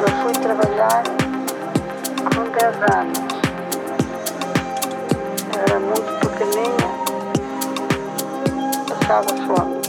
Eu fui trabalhar com 10 anos. Era muito pequenina, passava fome.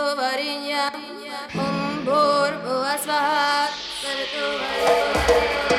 Om Om Om Om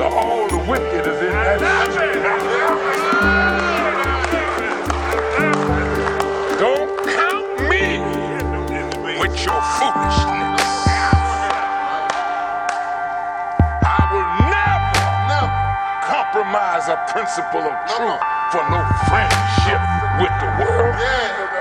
All the wicked is in that. Don't count me with your foolishness. I will never, never compromise a principle of truth for no friendship with the world.